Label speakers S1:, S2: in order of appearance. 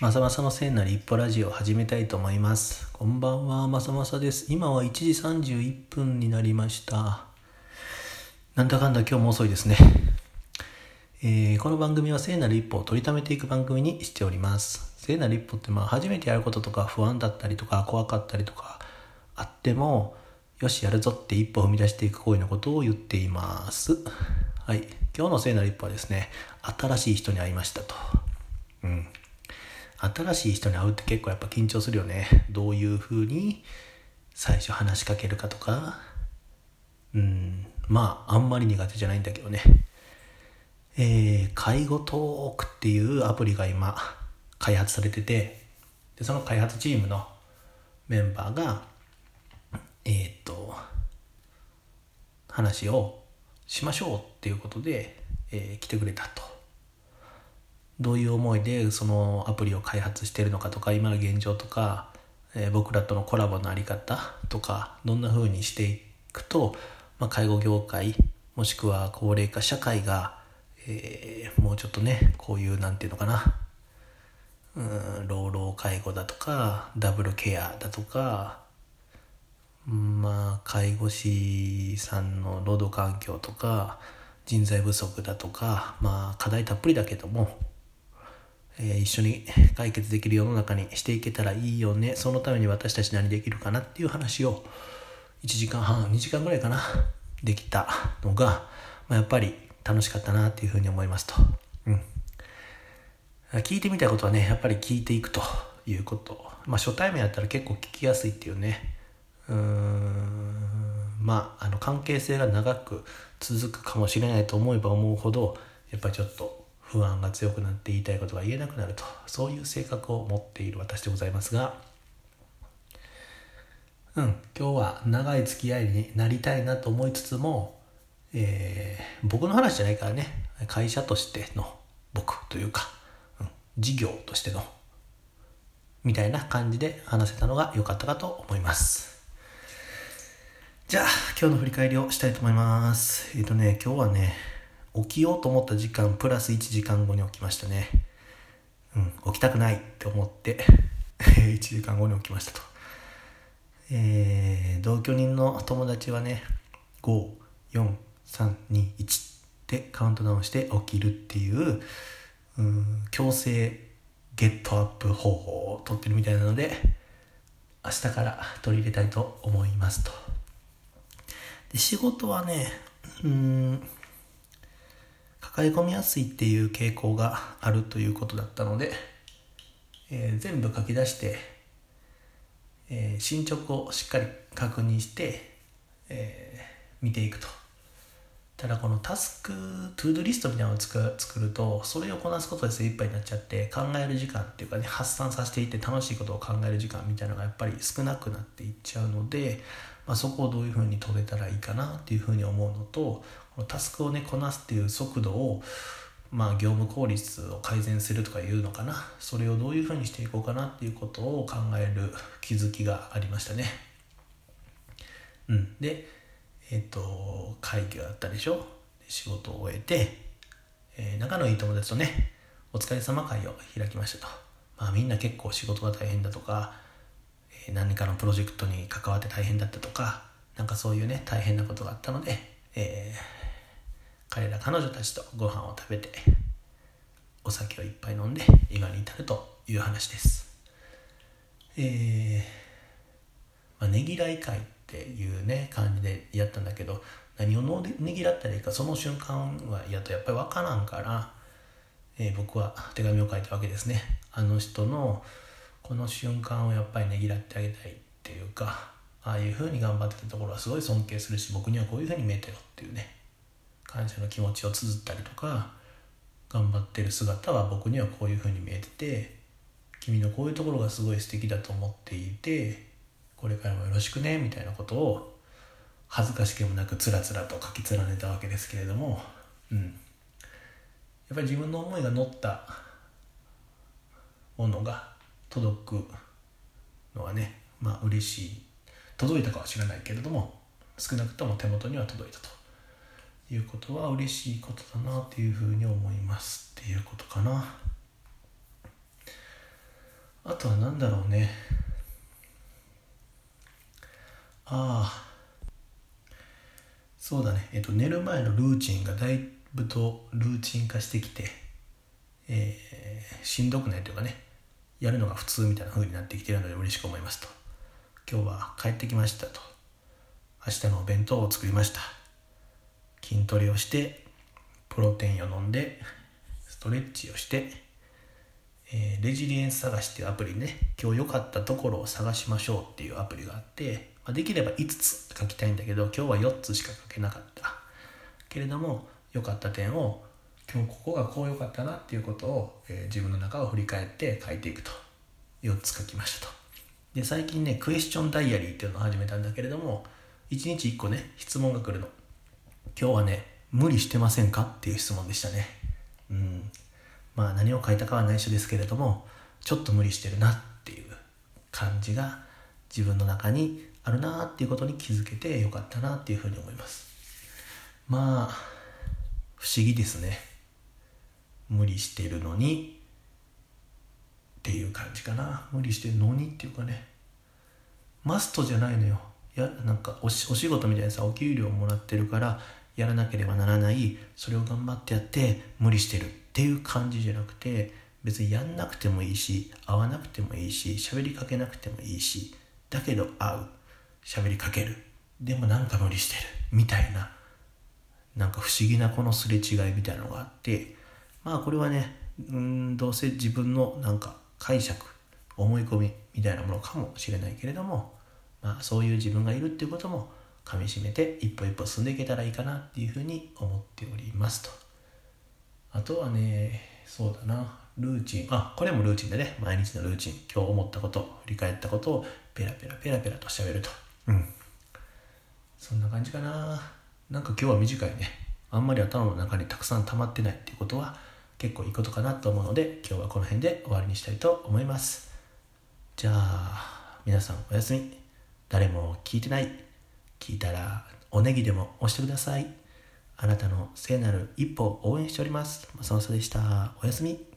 S1: まさまさの聖なる一歩ラジオを始めたいと思います。こんばんは、まさまさです。今は1時31分になりました。なんだかんだ今日も遅いですね。えーこの番組は聖なる一歩を取りためていく番組にしております。聖なる一歩ってまあ初めてやることとか不安だったりとか怖かったりとかあっても、よしやるぞって一歩踏み出していく行為のことを言っています。はい。今日の聖なる一歩はですね、新しい人に会いましたと。うん。新しい人に会うって結構やっぱ緊張するよね。どういう風に最初話しかけるかとか。うん。まあ、あんまり苦手じゃないんだけどね。えー、介護トークっていうアプリが今開発されてて、で、その開発チームのメンバーが、えーっと、話をしましょうっていうことで、えー来てくれたと。どういう思いでそのアプリを開発してるのかとか今の現状とか、えー僕らとのコラボのあり方とかどんな風にしていくと、まあ、介護業界もしくは高齢化社会が、えーもうちょっとねこういうなんていうのかなうん老老介護だとかダブルケアだとかまあ介護士さんの労働環境とか人材不足だとかまあ課題たっぷりだけどもえ一緒に解決できる世の中にしていけたらいいよね。そのために私たち何できるかなっていう話を1時間半2時間ぐらいかなできたのが、まあ、やっぱり楽しかったなっていうふうに思いますと、うん、聞いてみたいことはねやっぱり聞いていくということ。まあ初対面やったら結構聞きやすいっていうね。うーん。まああの関係性が長く続くかもしれないと思えば思うほどやっぱりちょっと不安が強くなって言いたいことが言えなくなるとそういう性格を持っている私でございますがうん今日は長い付き合いになりたいなと思いつつも、えー僕の話じゃないからね会社としての僕というか、うん事業としてのみたいな感じで話せたのが良かったかと思います。じゃあ今日の振り返りをしたいと思います。えっ、とね今日はね起きようと思った時間プラス1時間後に起きましたね。うん起きたくないって思って 1時間後に起きましたと。えー同居人の友達はね54321でカウントダウンして起きるっていううん強制ゲットアップ方法を取ってるみたいなので明日から取り入れたいと思いますと。で仕事はねうん抱え込みやすいっていう傾向があるということだったので、えー全部書き出して、えー進捗をしっかり確認して、えー見ていくと。ただこのタスクトゥードリストみたいなのを作るとそれをこなすことで精一杯になっちゃって考える時間っていうかね発散させていって楽しいことを考える時間みたいなのがやっぱり少なくなっていっちゃうので、まあ、そこをどういうふうに取れたらいいかなっていうふうに思うのとタスクをねこなすっていう速度をまあ業務効率を改善するとかいうのかな。それをどういうふうにしていこうかなっていうことを考える気づきがありましたね。うん。でえっ、と会議があったでしょ？で仕事を終えて、えー仲のいい友達とねお疲れ様会を開きましたと。まあみんな結構仕事が大変だとか、えー何かのプロジェクトに関わって大変だったとかなんかそういうね大変なことがあったので、えー彼ら彼女たちとご飯を食べてお酒をいっぱい飲んで今に至るという話です。えーまあ、ねぎらい会っていうね感じでやったんだけど何をのねぎらったらいいかその瞬間はやとやっぱり分からんから、えー僕は手紙を書いたわけですね。あの人のこの瞬間をやっぱりねぎらってあげたいっていうかああいうふうに頑張ってたところはすごい尊敬するし僕にはこういうふうに見えたよっていうね。感謝の気持ちを綴ったりとか頑張ってる姿は僕にはこういうふうに見えてて君のこういうところがすごい素敵だと思っていてこれからもよろしくねみたいなことを恥ずかしげもなくつらつらと書き連ねたわけですけれども、うん、やっぱり自分の思いが乗ったものが届くのはねまあ嬉しい。届いたかは知らないけれども少なくとも手元には届いたと。いうことは嬉しいことだなっていうふうに思いますっていうことかな。あとは何だろうね。ああ。そうだね。えっと寝る前のルーチンがだいぶとルーチン化してきてえー、しんどくないというかね。やるのが普通みたいな風になってきてるので嬉しく思いますと。今日は帰ってきましたと。明日のお弁当を作りました。筋トレをしてプロテインを飲んでストレッチをしてえー、レジリエンス探しっていうアプリね今日良かったところを探しましょうっていうアプリがあって、まあ、できれば5つ書きたいんだけど今日は4つしか書けなかった。けれども良かった点を今日ここがこう良かったなっていうことを、えー、自分の中を振り返って書いていくと。4つ書きましたと。で最近ねクエスチョンダイアリーっていうのを始めたんだけれども1日1個ね質問が来るの。今日はね無理してませんか？っていう質問でしたね。うん。まあ何を書いたかは内緒ですけれどもちょっと無理してるなっていう感じが自分の中にあるなっていうことに気づけてよかったなっていうふうに思います。まあ不思議ですね。無理してるのにっていう感じかな。無理してるのにっていうかね。マストじゃないのよ。いやなんかお仕事みたいにさお給料もらってるからやらなければならないそれを頑張ってやって無理してるっていう感じじゃなくて別にやんなくてもいいし会わなくてもいいし喋りかけなくてもいいしだけど会う喋りかけるでもなんか無理してるみたいななんか不思議なこのすれ違いみたいなのがあってまあこれはねうんどうせ自分のなんか解釈思い込みみたいなものかもしれないけれども、まあ、そういう自分がいるっていうこともかみしめて一歩一歩進んでいけたらいいかなっていうふうに思っておりますと。あとはねそうだな。ルーチン。あこれもルーチンでね。毎日のルーチン。今日思ったこと振り返ったことをペラペラペラペラとしゃべると。うん。そんな感じかな。なんか今日は短いね。あんまり頭の中にたくさん溜まってないっていうことは結構いいことかなと思うので今日はこの辺で終わりにしたいと思います。じゃあ皆さんおやすみ。誰も聞いてない聞いたらおネギでも押してくださいあなたの聖なる一歩を応援しております。マサオサでした。おやすみ。